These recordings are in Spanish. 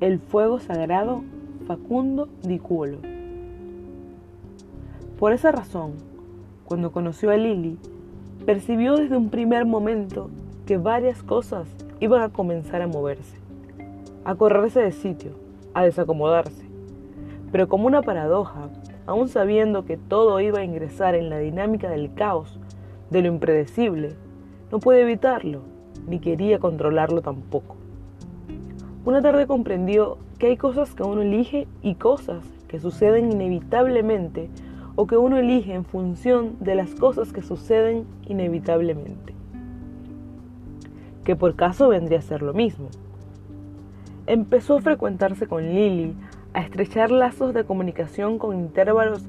el fuego sagrado Facundo di Cuolo. Por esa razón, cuando conoció a Lily, percibió desde un primer momento que varias cosas iban a comenzar a moverse, a correrse de sitio, a desacomodarse. Pero como una paradoja, aún sabiendo que todo iba a ingresar en la dinámica del caos, de lo impredecible, no puede evitarlo, ni quería controlarlo tampoco. Una tarde comprendió que hay cosas que uno elige y cosas que suceden inevitablemente o que uno elige en función de las cosas que suceden inevitablemente. Que por caso vendría a ser lo mismo. Empezó a frecuentarse con Lily, a estrechar lazos de comunicación con intervalos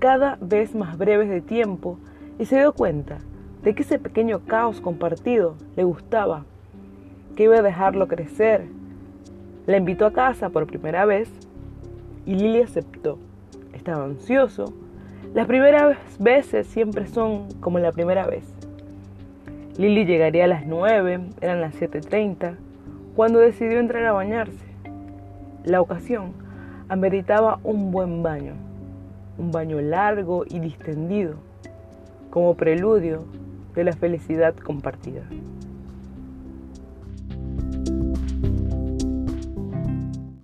cada vez más breves de tiempo y se dio cuenta de que ese pequeño caos compartido le gustaba, que iba a dejarlo crecer. La invitó a casa por primera vez y Lily aceptó. Estaba ansioso. Las primeras veces siempre son como la primera vez. Lily llegaría a las 9, eran las 7.30, cuando decidió entrar a bañarse. La ocasión ameritaba un buen baño, un baño largo y distendido, como preludio de la felicidad compartida.